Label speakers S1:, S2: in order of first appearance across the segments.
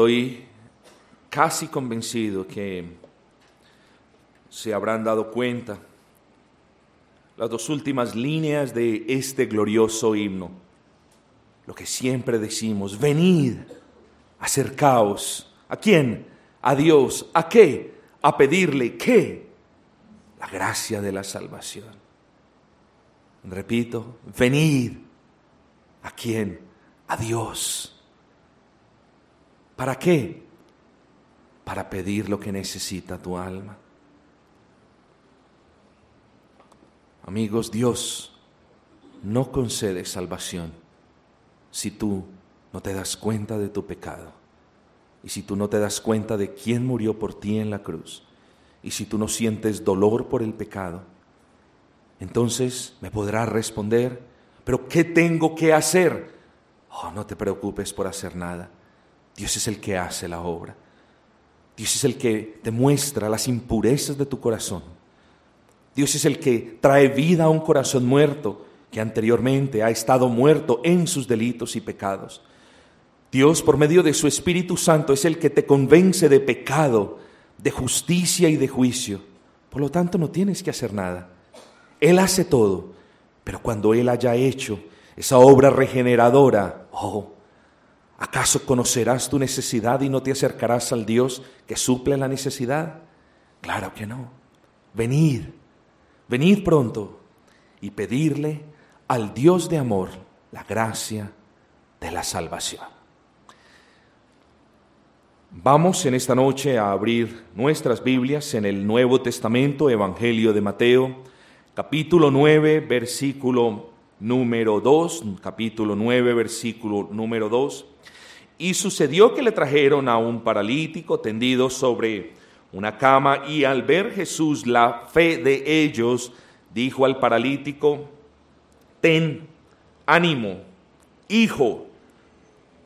S1: Estoy casi convencido que se habrán dado cuenta las dos últimas líneas de este glorioso himno. Lo que siempre decimos, venid, acercaos. ¿A quién? A Dios. ¿A qué? A pedirle qué? La gracia de la salvación. Repito, venid. ¿A quién? A Dios. ¿Para qué? Para pedir lo que necesita tu alma. Amigos, Dios no concede salvación si tú no te das cuenta de tu pecado y si tú no te das cuenta de quién murió por ti en la cruz y si tú no sientes dolor por el pecado. Entonces me podrás responder, pero ¿qué tengo que hacer? Oh, no te preocupes por hacer nada. Dios es el que hace la obra. Dios es el que te muestra las impurezas de tu corazón Dios es el que trae vida a un corazón muerto que anteriormente ha estado muerto en sus delitos y pecados. Dios, por medio de su Espíritu Santo, es el que te convence de pecado, de justicia y de juicio. Por lo tanto, no tienes que hacer nada. Él hace todo, pero cuando Él haya hecho esa obra regeneradora, oh, ¿acaso conocerás tu necesidad y no te acercarás al Dios que suple la necesidad? Claro que no. Venid, Venid pronto y pedirle al Dios de amor la gracia de la salvación. Vamos en esta noche a abrir nuestras Biblias en el Nuevo Testamento, Evangelio de Mateo, capítulo 9, versículo número 2, capítulo 9, versículo número 2. Y sucedió que le trajeron a un paralítico tendido sobre una cama y al ver Jesús la fe de ellos, dijo al paralítico, ten ánimo, hijo,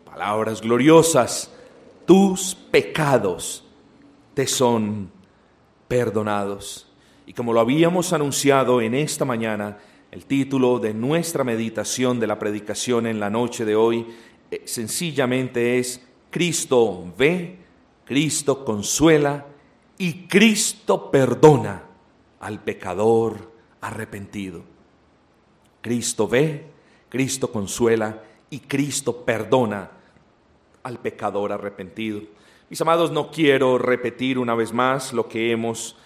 S1: palabras gloriosas, tus pecados te son perdonados. Y como lo habíamos anunciado en esta mañana, el título de nuestra meditación de la predicación en la noche de hoy sencillamente es Cristo ve, Cristo consuela, y Cristo perdona al pecador arrepentido. Cristo ve, Cristo consuela y Cristo perdona al pecador arrepentido. Mis amados, no quiero repetir una vez más lo que hemos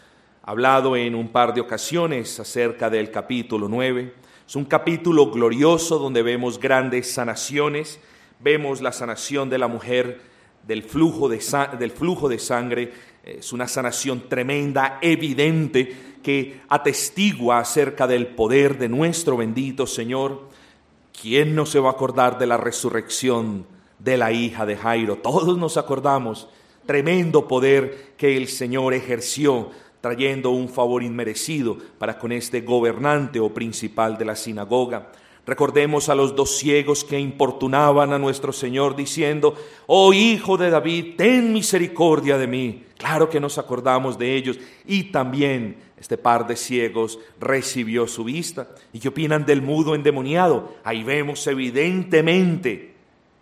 S1: hablado en un par de ocasiones acerca del capítulo 9. Es un capítulo glorioso donde vemos grandes sanaciones, vemos la sanación de la mujer del flujo de, del flujo de sangre, es una sanación tremenda, evidente, que atestigua acerca del poder de nuestro bendito Señor. ¿Quién no se va a acordar de la resurrección de la hija de Jairo? Todos nos acordamos. Tremendo poder que el Señor ejerció trayendo un favor inmerecido para con este gobernante o principal de la sinagoga. Recordemos a los dos ciegos que importunaban a nuestro Señor diciendo, oh Hijo de David, ten misericordia de mí. Claro que nos acordamos de ellos y también este par de ciegos recibió su vista. ¿Y qué opinan del mudo endemoniado? Ahí vemos evidentemente,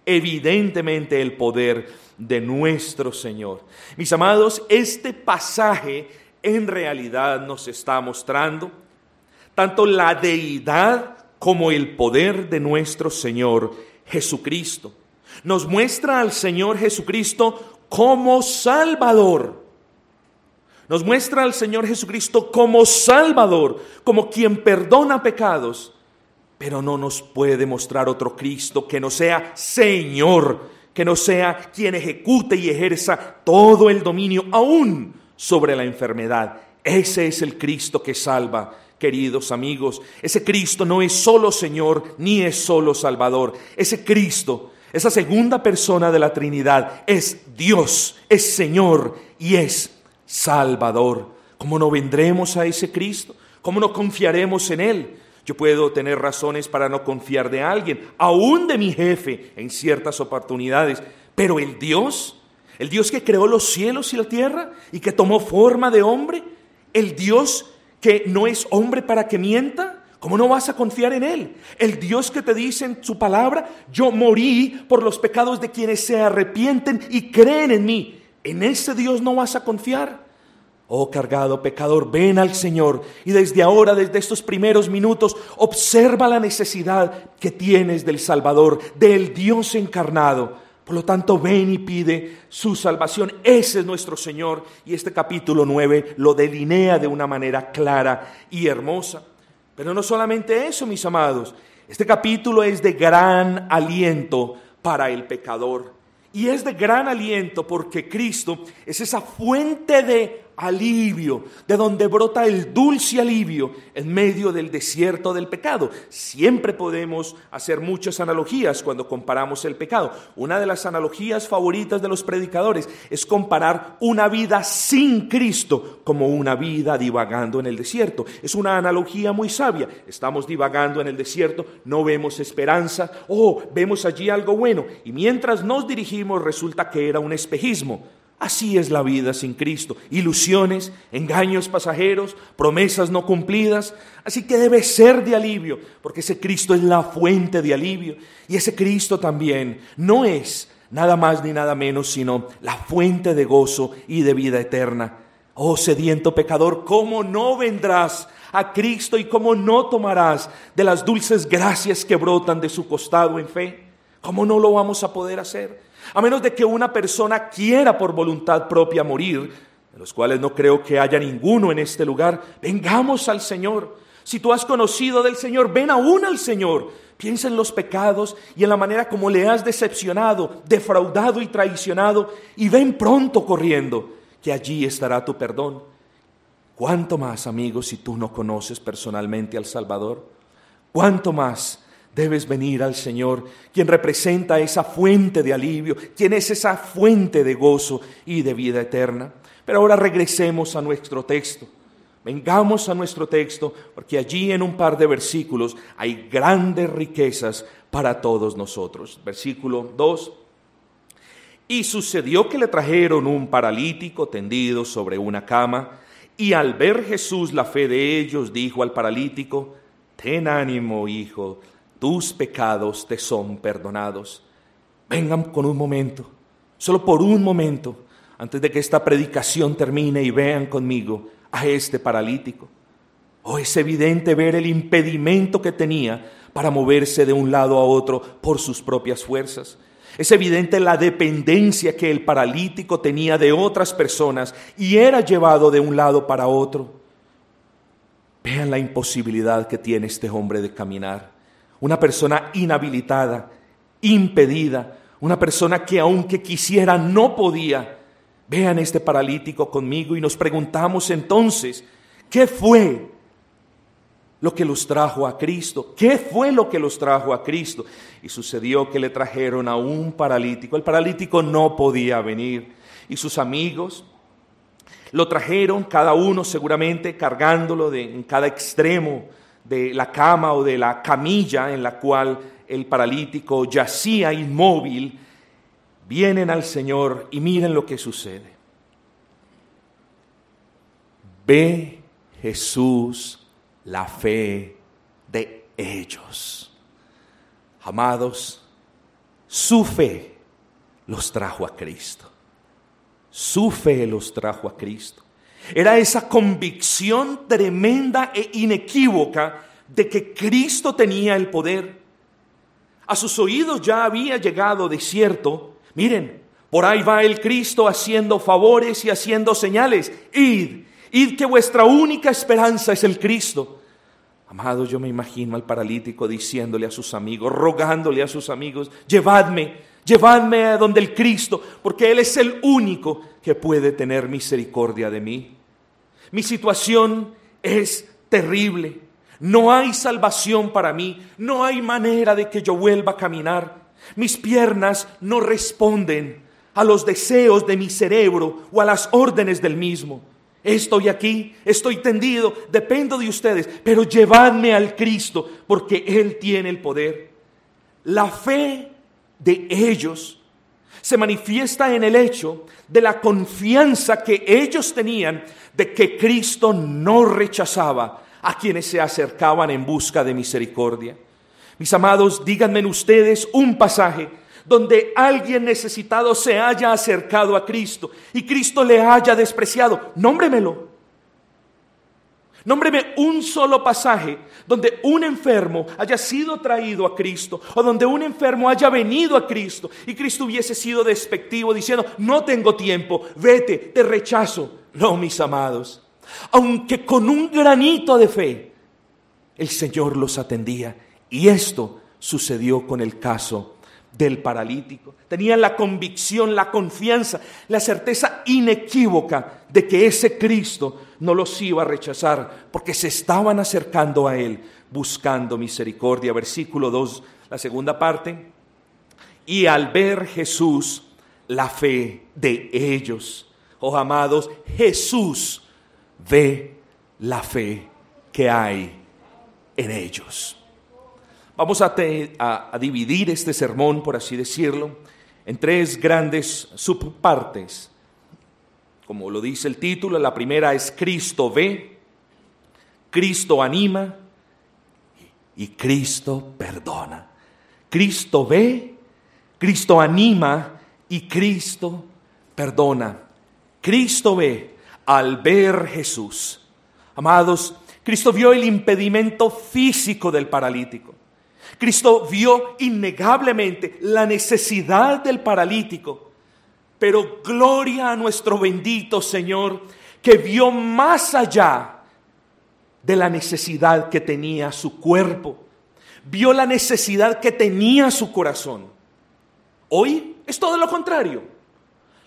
S1: evidentemente el poder de nuestro Señor. Mis amados, este pasaje en realidad nos está mostrando tanto la deidad como el poder de nuestro Señor Jesucristo. Nos muestra al Señor Jesucristo como Salvador. Nos muestra al Señor Jesucristo como Salvador, como quien perdona pecados, pero no nos puede mostrar otro Cristo que no sea Señor, que no sea quien ejecute y ejerza todo el dominio aún sobre la enfermedad. Ese es el Cristo que salva queridos amigos. Ese Cristo no es solo Señor ni es solo Salvador. Ese Cristo, esa segunda persona de la Trinidad, es Dios, es Señor y es Salvador. ¿Cómo no vendremos a ese Cristo? ¿Cómo no confiaremos en Él? Yo puedo tener razones para no confiar de alguien, aún de mi jefe en ciertas oportunidades, pero el Dios, el Dios que creó los cielos y la tierra y que tomó forma de hombre, el Dios que no es hombre para que mienta, ¿Cómo no vas a confiar en Él? El Dios que te dice en su palabra, yo morí por los pecados de quienes se arrepienten y creen en mí. ¿En ese Dios no vas a confiar? Oh cargado pecador, ven al Señor y desde ahora, desde estos primeros minutos, observa la necesidad que tienes del Salvador, del Dios encarnado. Por lo tanto, ven y pide su salvación. Ese es nuestro Señor y este capítulo 9 lo delinea de una manera clara y hermosa. Pero no solamente eso, mis amados. Este capítulo es de gran aliento para el pecador. Y es de gran aliento porque Cristo es esa fuente de alivio, de donde brota el dulce alivio en medio del desierto del pecado. Siempre podemos hacer muchas analogías cuando comparamos el pecado. Una de las analogías favoritas de los predicadores es comparar una vida sin Cristo como una vida divagando en el desierto. Es una analogía muy sabia. Estamos divagando en el desierto, no vemos esperanza, oh, vemos allí algo bueno. Y mientras nos dirigimos resulta que era un espejismo. Así es la vida sin Cristo. Ilusiones, engaños pasajeros, promesas no cumplidas. Así que debe ser de alivio, porque ese Cristo es la fuente de alivio. Y ese Cristo también no es nada más ni nada menos, sino la fuente de gozo y de vida eterna. Oh sediento pecador, ¿cómo no vendrás a Cristo y cómo no tomarás de las dulces gracias que brotan de su costado en fe? ¿Cómo no lo vamos a poder hacer? A menos de que una persona quiera por voluntad propia morir, de los cuales no creo que haya ninguno en este lugar, vengamos al Señor. Si tú has conocido del Señor, ven aún al Señor. Piensa en los pecados y en la manera como le has decepcionado, defraudado y traicionado, y ven pronto corriendo, que allí estará tu perdón. ¿Cuánto más, amigos, si tú no conoces personalmente al Salvador? ¿Cuánto más Debes venir al Señor, quien representa esa fuente de alivio, quien es esa fuente de gozo y de vida eterna. Pero ahora regresemos a nuestro texto. Vengamos a nuestro texto, porque allí en un par de versículos hay grandes riquezas para todos nosotros. Versículo 2. Y sucedió que le trajeron un paralítico tendido sobre una cama, y al ver Jesús la fe de ellos, dijo al paralítico, Ten ánimo, hijo tus pecados te son perdonados. Vengan con un momento, solo por un momento, antes de que esta predicación termine y vean conmigo a este paralítico. Oh, es evidente ver el impedimento que tenía para moverse de un lado a otro por sus propias fuerzas. Es evidente la dependencia que el paralítico tenía de otras personas y era llevado de un lado para otro. Vean la imposibilidad que tiene este hombre de caminar una persona inhabilitada, impedida, una persona que aunque quisiera no podía. Vean este paralítico conmigo y nos preguntamos entonces, ¿qué fue lo que los trajo a Cristo? ¿Qué fue lo que los trajo a Cristo? Y sucedió que le trajeron a un paralítico. El paralítico no podía venir y sus amigos lo trajeron, cada uno seguramente cargándolo de, en cada extremo de la cama o de la camilla en la cual el paralítico yacía inmóvil, vienen al Señor y miren lo que sucede. Ve Jesús la fe de ellos. Amados, su fe los trajo a Cristo. Su fe los trajo a Cristo. Era esa convicción tremenda e inequívoca de que Cristo tenía el poder. A sus oídos ya había llegado de cierto, miren, por ahí va el Cristo haciendo favores y haciendo señales. Id, id que vuestra única esperanza es el Cristo. Amado, yo me imagino al paralítico diciéndole a sus amigos, rogándole a sus amigos, llevadme, llevadme a donde el Cristo, porque Él es el único que puede tener misericordia de mí. Mi situación es terrible. No hay salvación para mí. No hay manera de que yo vuelva a caminar. Mis piernas no responden a los deseos de mi cerebro o a las órdenes del mismo. Estoy aquí, estoy tendido, dependo de ustedes, pero llevadme al Cristo porque Él tiene el poder. La fe de ellos se manifiesta en el hecho de la confianza que ellos tenían de que Cristo no rechazaba a quienes se acercaban en busca de misericordia. Mis amados, díganme ustedes un pasaje donde alguien necesitado se haya acercado a Cristo y Cristo le haya despreciado. Nómbremelo. Nómbreme un solo pasaje donde un enfermo haya sido traído a Cristo o donde un enfermo haya venido a Cristo y Cristo hubiese sido despectivo diciendo, no tengo tiempo, vete, te rechazo. No, mis amados, aunque con un granito de fe, el Señor los atendía. Y esto sucedió con el caso del paralítico. Tenían la convicción, la confianza, la certeza inequívoca de que ese Cristo no los iba a rechazar, porque se estaban acercando a Él buscando misericordia. Versículo 2, la segunda parte. Y al ver Jesús la fe de ellos, oh amados, Jesús ve la fe que hay en ellos. Vamos a, dividir este sermón, por así decirlo, en tres grandes subpartes. Como lo dice el título, la primera es Cristo ve, Cristo anima y Cristo perdona. Cristo ve, Cristo anima y Cristo perdona. Cristo ve al ver Jesús. Amados, Cristo vio el impedimento físico del paralítico. Cristo vio innegablemente la necesidad del paralítico, pero gloria a nuestro bendito Señor que vio más allá de la necesidad que tenía su cuerpo, vio la necesidad que tenía su corazón. Hoy es todo lo contrario.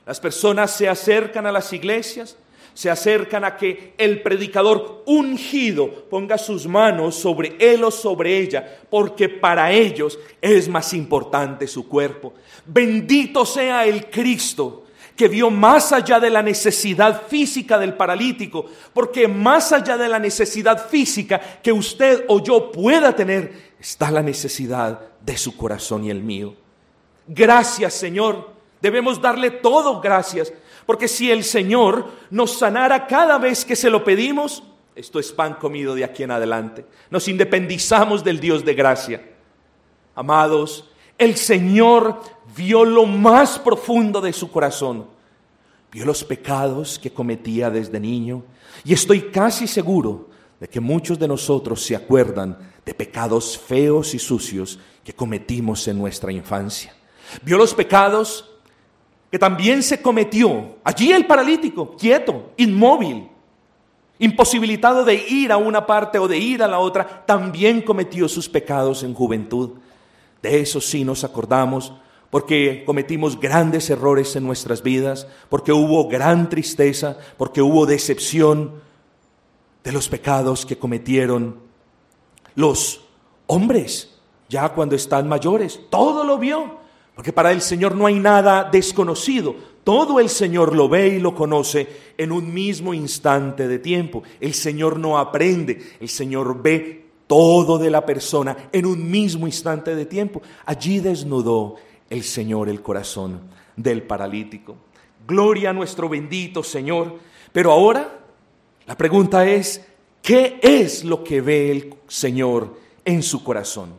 S1: Las personas se acercan a las iglesias, se acercan a que el predicador ungido ponga sus manos sobre él o sobre ella, porque para ellos es más importante su cuerpo. Bendito sea el Cristo que vio más allá de la necesidad física del paralítico, porque más allá de la necesidad física que usted o yo pueda tener, está la necesidad de su corazón y el mío. Gracias Señor, debemos darle todo gracias porque si el Señor nos sanara cada vez que se lo pedimos, esto es pan comido de aquí en adelante. Nos independizamos del Dios de gracia. Amados, el Señor vio lo más profundo de su corazón. Vio los pecados que cometía desde niño. Y estoy casi seguro de que muchos de nosotros se acuerdan de pecados feos y sucios que cometimos en nuestra infancia. Vio los pecados que también se cometió. Allí el paralítico, quieto, inmóvil, imposibilitado de ir a una parte o de ir a la otra, también cometió sus pecados en juventud. De eso sí nos acordamos, porque cometimos grandes errores en nuestras vidas, porque hubo gran tristeza, porque hubo decepción de los pecados que cometieron los hombres, ya cuando están mayores. Todo lo vio. Porque para el Señor no hay nada desconocido. Todo el Señor lo ve y lo conoce en un mismo instante de tiempo. El Señor no aprende, el Señor ve todo de la persona en un mismo instante de tiempo. Allí desnudó el Señor el corazón del paralítico. Gloria a nuestro bendito Señor. Pero ahora la pregunta es, ¿qué es lo que ve el Señor en su corazón?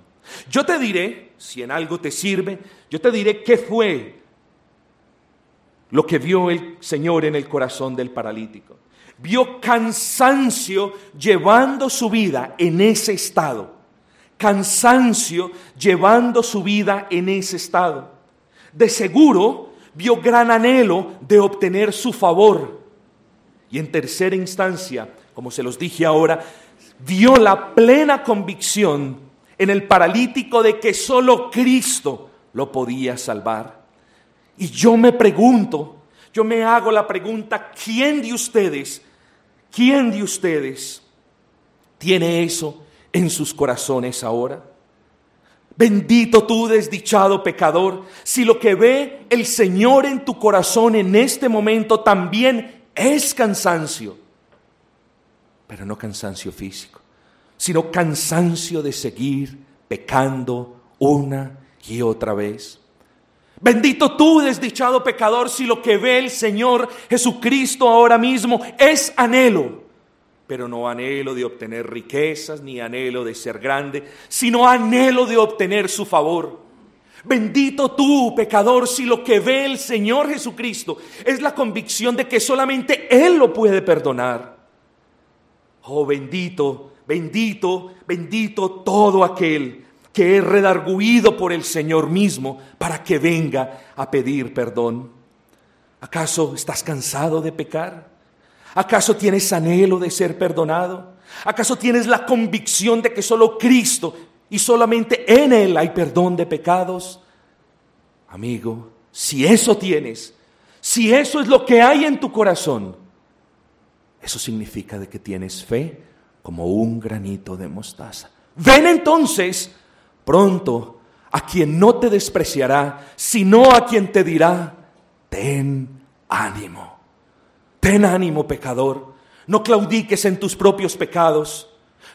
S1: Yo te diré, si en algo te sirve, yo te diré qué fue lo que vio el Señor en el corazón del paralítico. Vio cansancio llevando su vida en ese estado. Cansancio llevando su vida en ese estado. De seguro vio gran anhelo de obtener su favor. Y en tercera instancia, como se los dije ahora, vio la plena convicción en el paralítico de que solo Cristo lo podía salvar. Y yo me pregunto, yo me hago la pregunta, ¿quién de ustedes, quién de ustedes tiene eso en sus corazones ahora? Bendito tú, desdichado pecador, si lo que ve el Señor en tu corazón en este momento también es cansancio, pero no cansancio físico, sino cansancio de seguir pecando una y otra vez. Bendito tú, desdichado pecador, si lo que ve el Señor Jesucristo ahora mismo es anhelo, pero no anhelo de obtener riquezas, ni anhelo de ser grande, sino anhelo de obtener su favor. Bendito tú, pecador, si lo que ve el Señor Jesucristo es la convicción de que solamente Él lo puede perdonar. Oh, bendito, bendito, bendito todo aquel que es redarguido por el Señor mismo para que venga a pedir perdón. ¿Acaso estás cansado de pecar? ¿Acaso tienes anhelo de ser perdonado? ¿Acaso tienes la convicción de que solo Cristo y solamente en Él hay perdón de pecados? Amigo, si eso tienes, si eso es lo que hay en tu corazón, eso significa de que tienes fe como un granito de mostaza. Ven entonces pronto a quien no te despreciará, sino a quien te dirá, ten ánimo. Ten ánimo, pecador. No claudiques en tus propios pecados.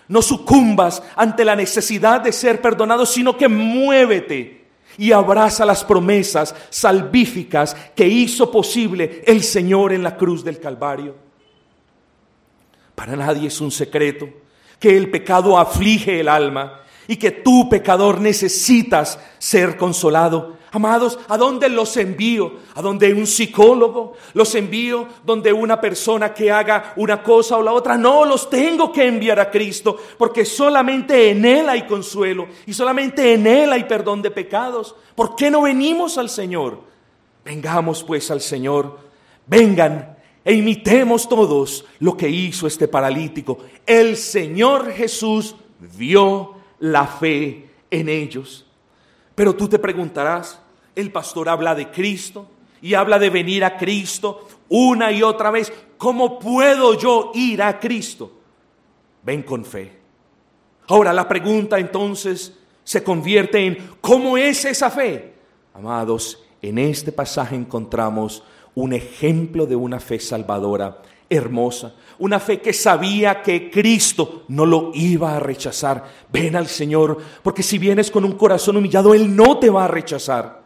S1: No sucumbas ante la necesidad de ser perdonado, sino que muévete y abraza las promesas salvíficas que hizo posible el Señor en la cruz del Calvario. Para nadie es un secreto que el pecado aflige el alma y que tú, pecador, necesitas ser consolado. Amados, ¿a dónde los envío? ¿A donde un psicólogo? ¿Los envío donde una persona que haga una cosa o la otra? No, los tengo que enviar a Cristo, porque solamente en Él hay consuelo y solamente en Él hay perdón de pecados. ¿Por qué no venimos al Señor? Vengamos pues al Señor. Vengan e imitemos todos lo que hizo este paralítico. El Señor Jesús vio la fe en ellos. Pero tú te preguntarás, el pastor habla de Cristo y habla de venir a Cristo una y otra vez. ¿Cómo puedo yo ir a Cristo? Ven con fe. Ahora la pregunta entonces se convierte en ¿cómo es esa fe? Amados, en este pasaje encontramos un ejemplo de una fe salvadora hermosa, una fe que sabía que Cristo no lo iba a rechazar. Ven al Señor, porque si vienes con un corazón humillado, Él no te va a rechazar.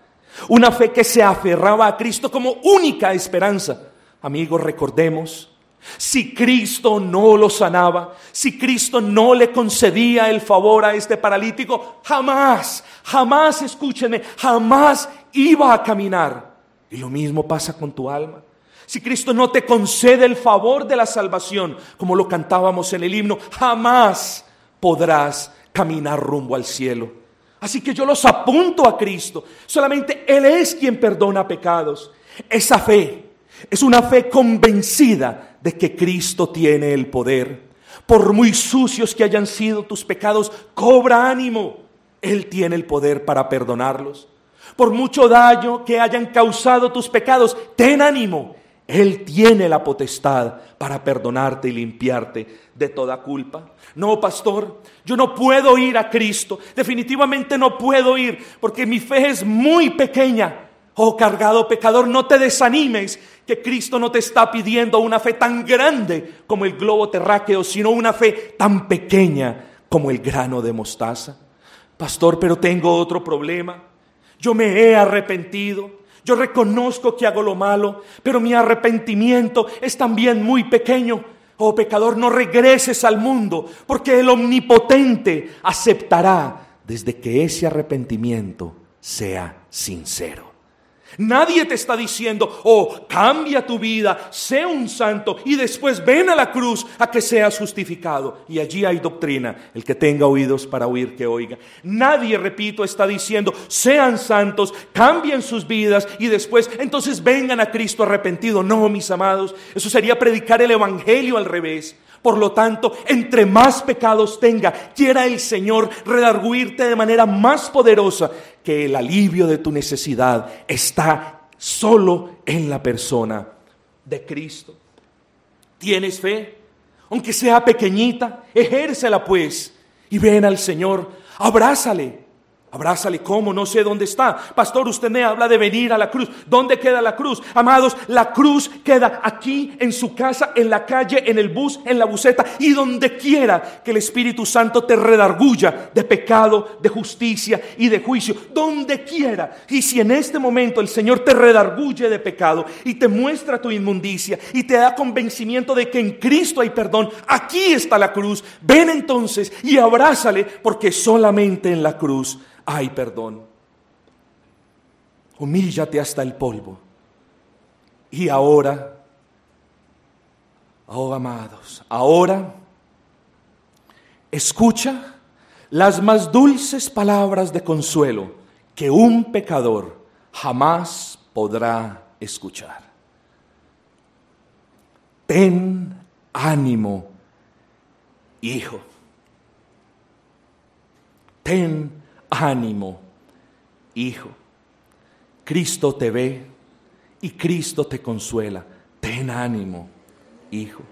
S1: Una fe que se aferraba a Cristo como única esperanza. Amigos, recordemos, si Cristo no lo sanaba, si Cristo no le concedía el favor a este paralítico, jamás, jamás, escúchenme, jamás iba a caminar. Y lo mismo pasa con tu alma. Si Cristo no te concede el favor de la salvación, como lo cantábamos en el himno, jamás podrás caminar rumbo al cielo. Así que yo los apunto a Cristo. Solamente Él es quien perdona pecados. Esa fe es una fe convencida de que Cristo tiene el poder. Por muy sucios que hayan sido tus pecados, cobra ánimo. Él tiene el poder para perdonarlos. Por mucho daño que hayan causado tus pecados, ten ánimo. Él tiene la potestad para perdonarte y limpiarte de toda culpa. No, pastor, yo no puedo ir a Cristo. Definitivamente no puedo ir porque mi fe es muy pequeña. Oh, cargado pecador, no te desanimes que Cristo no te está pidiendo una fe tan grande como el globo terráqueo, sino una fe tan pequeña como el grano de mostaza. Pastor, pero tengo otro problema. Yo me he arrepentido. Yo reconozco que hago lo malo, pero mi arrepentimiento es también muy pequeño. Oh pecador, no regreses al mundo, porque el omnipotente aceptará desde que ese arrepentimiento sea sincero. Nadie te está diciendo, oh, cambia tu vida, sé un santo y después ven a la cruz a que seas justificado. Y allí hay doctrina. El que tenga oídos para oír, que oiga. Nadie, repito, está diciendo, sean santos, cambien sus vidas y después entonces vengan a Cristo arrepentido. No, mis amados, eso sería predicar el Evangelio al revés. Por lo tanto, entre más pecados tenga, quiera el Señor redarguirte de manera más poderosa que el alivio de tu necesidad está solo en la persona de Cristo. ¿Tienes fe? Aunque sea pequeñita, ejércela pues y ven al Señor, abrázale. Abrázale, ¿cómo? No sé dónde está. Pastor, usted me habla de venir a la cruz. ¿Dónde queda la cruz? Amados, la cruz queda aquí, en su casa, en la calle, en el bus, en la buseta y donde quiera que el Espíritu Santo te redarguya de pecado, de justicia y de juicio. Donde quiera. Y si en este momento el Señor te redarguye de pecado y te muestra tu inmundicia y te da convencimiento de que en Cristo hay perdón, aquí está la cruz. Ven entonces y abrázale porque solamente en la cruz hay perdón. Humíllate hasta el polvo. Y ahora, oh amados, ahora escucha las más dulces palabras de consuelo que un pecador jamás podrá escuchar. Ten ánimo, hijo. Ten ánimo, hijo. Cristo te ve y Cristo te consuela. Ten ánimo, hijo.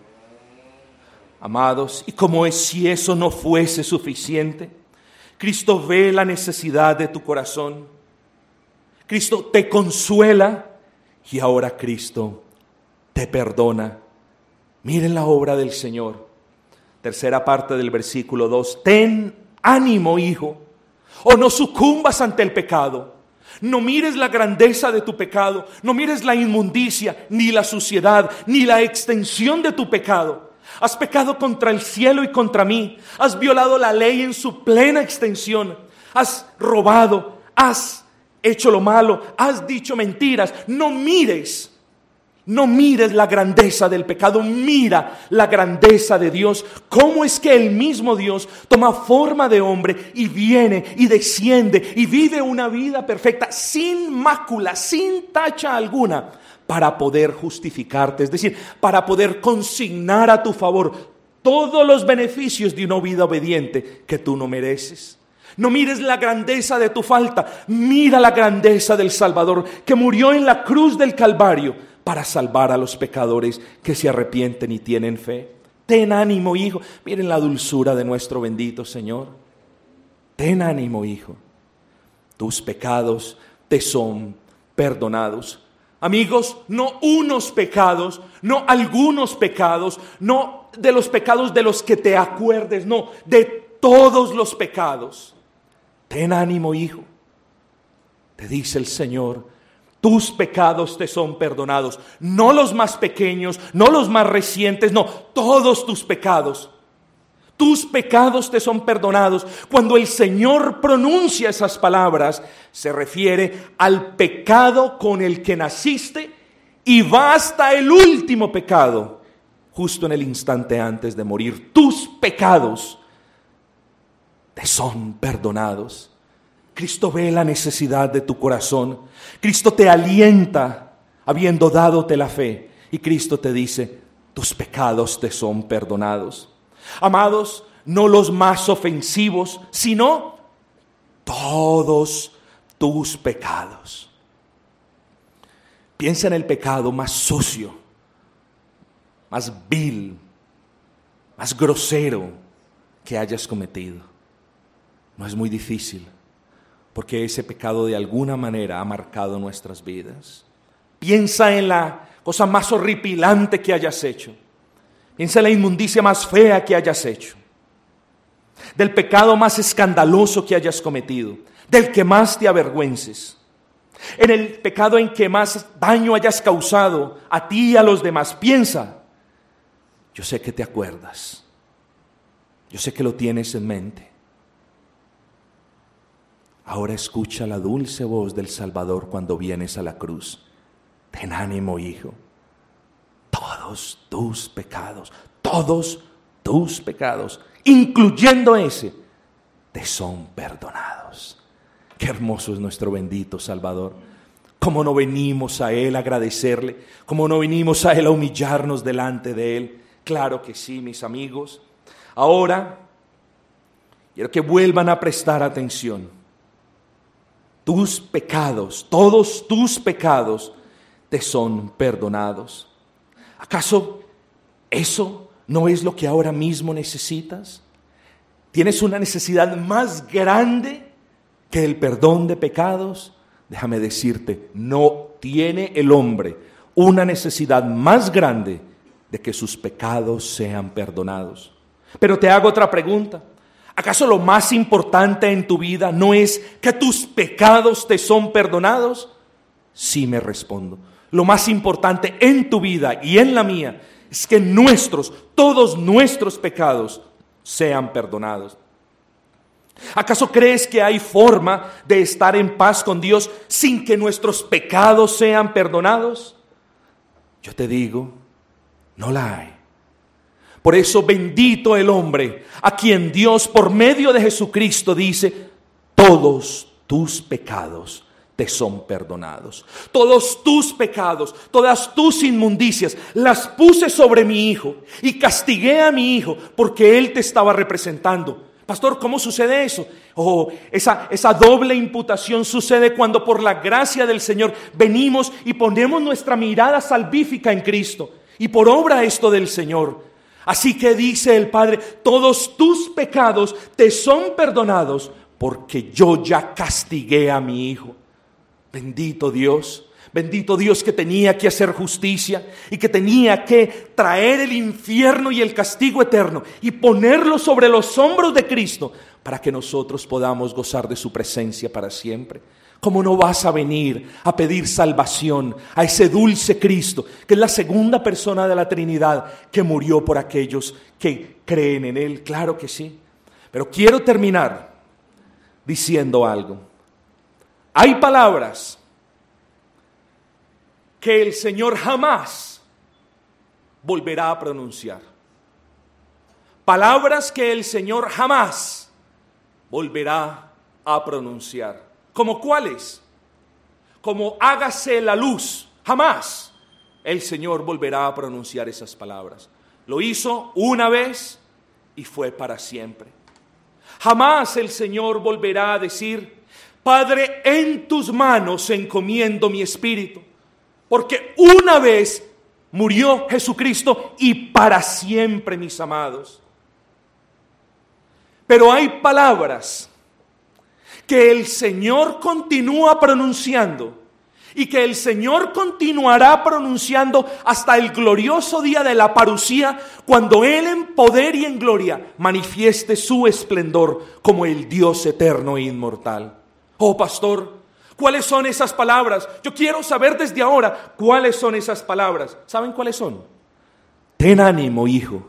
S1: Amados, y como es si eso no fuese suficiente, Cristo ve la necesidad de tu corazón. Cristo te consuela y ahora Cristo te perdona. Miren la obra del Señor. Tercera parte del versículo 2. Ten ánimo, hijo o no sucumbas ante el pecado. No mires la grandeza de tu pecado, no mires la inmundicia, ni la suciedad, ni la extensión de tu pecado. Has pecado contra el cielo y contra mí. Has violado la ley en su plena extensión. Has robado, has hecho lo malo, has dicho mentiras. No mires no mires la grandeza del pecado, mira la grandeza de Dios. ¿Cómo es que el mismo Dios toma forma de hombre y viene y desciende y vive una vida perfecta, sin mácula, sin tacha alguna, para poder justificarte? Es decir, para poder consignar a tu favor todos los beneficios de una vida obediente que tú no mereces. No mires la grandeza de tu falta, mira la grandeza del Salvador que murió en la cruz del Calvario para salvar a los pecadores que se arrepienten y tienen fe. Ten ánimo, hijo. Miren la dulzura de nuestro bendito Señor. Ten ánimo, hijo. Tus pecados te son perdonados. Amigos, no unos pecados, no algunos pecados, no de los pecados de los que te acuerdes, no, de todos los pecados. Ten ánimo, hijo. Te dice el Señor, tus pecados te son perdonados. No los más pequeños, no los más recientes, no, todos tus pecados. Tus pecados te son perdonados. Cuando el Señor pronuncia esas palabras, se refiere al pecado con el que naciste y va hasta el último pecado, justo en el instante antes de morir. Tus pecados te son perdonados. Cristo ve la necesidad de tu corazón. Cristo te alienta habiendo dadote la fe. Y Cristo te dice, tus pecados te son perdonados. Amados, no los más ofensivos, sino todos tus pecados. Piensa en el pecado más sucio, más vil, más grosero que hayas cometido. No es muy difícil porque ese pecado de alguna manera ha marcado nuestras vidas. Piensa en la cosa más horripilante que hayas hecho. Piensa en la inmundicia más fea que hayas hecho. Del pecado más escandaloso que hayas cometido. Del que más te avergüences. En el pecado en que más daño hayas causado a ti y a los demás. Piensa. Yo sé que te acuerdas. Yo sé que lo tienes en mente. Ahora escucha la dulce voz del Salvador cuando vienes a la cruz. Ten ánimo, hijo. Todos tus pecados, todos tus pecados, incluyendo ese, te son perdonados. Qué hermoso es nuestro bendito Salvador. ¿Cómo no venimos a Él a agradecerle? ¿Cómo no venimos a Él a humillarnos delante de Él? Claro que sí, mis amigos. Ahora, quiero que vuelvan a prestar atención tus pecados, todos tus pecados te son perdonados. ¿Acaso eso no es lo que ahora mismo necesitas? ¿Tienes una necesidad más grande que el perdón de pecados, déjame decirte, no tiene el hombre una necesidad más grande de que sus pecados sean perdonados. Pero te hago otra pregunta. ¿Acaso lo más importante en tu vida no es que tus pecados te son perdonados? Sí me respondo. Lo más importante en tu vida y en la mía es que nuestros, todos nuestros pecados sean perdonados. ¿Acaso crees que hay forma de estar en paz con Dios sin que nuestros pecados sean perdonados? Yo te digo, no la hay. Por eso bendito el hombre a quien Dios por medio de Jesucristo dice, todos tus pecados te son perdonados. Todos tus pecados, todas tus inmundicias, las puse sobre mi hijo y castigué a mi hijo porque él te estaba representando. Pastor, ¿cómo sucede eso? Oh, esa, esa doble imputación sucede cuando por la gracia del Señor venimos y ponemos nuestra mirada salvífica en Cristo. Y por obra esto del Señor. Así que dice el Padre, todos tus pecados te son perdonados porque yo ya castigué a mi Hijo. Bendito Dios, bendito Dios que tenía que hacer justicia y que tenía que traer el infierno y el castigo eterno y ponerlo sobre los hombros de Cristo para que nosotros podamos gozar de su presencia para siempre. ¿Cómo no vas a venir a pedir salvación a ese dulce Cristo, que es la segunda persona de la Trinidad que murió por aquellos que creen en Él? Claro que sí. Pero quiero terminar diciendo algo. Hay palabras que el Señor jamás volverá a pronunciar. Palabras que el Señor jamás volverá a pronunciar. ¿Como cuáles? Como hágase la luz. Jamás el Señor volverá a pronunciar esas palabras. Lo hizo una vez y fue para siempre. Jamás el Señor volverá a decir, Padre, en tus manos encomiendo mi espíritu, porque una vez murió Jesucristo y para siempre, mis amados. Pero hay palabras que el Señor continúa pronunciando y que el Señor continuará pronunciando hasta el glorioso día de la parucía, cuando Él en poder y en gloria manifieste su esplendor como el Dios eterno e inmortal. Oh pastor, ¿cuáles son esas palabras? Yo quiero saber desde ahora cuáles son esas palabras. ¿Saben cuáles son? Ten ánimo, hijo,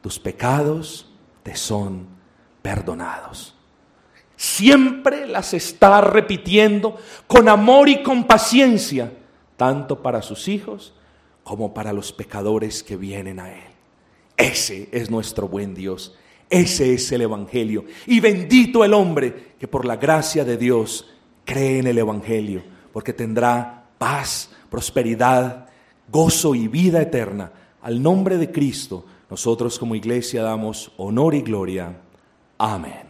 S1: tus pecados te son perdonados. Siempre las está repitiendo con amor y con paciencia, tanto para sus hijos como para los pecadores que vienen a Él. Ese es nuestro buen Dios. Ese es el Evangelio. Y bendito el hombre que por la gracia de Dios cree en el Evangelio, porque tendrá paz, prosperidad, gozo y vida eterna. Al nombre de Cristo, nosotros como iglesia damos honor y gloria. Amén.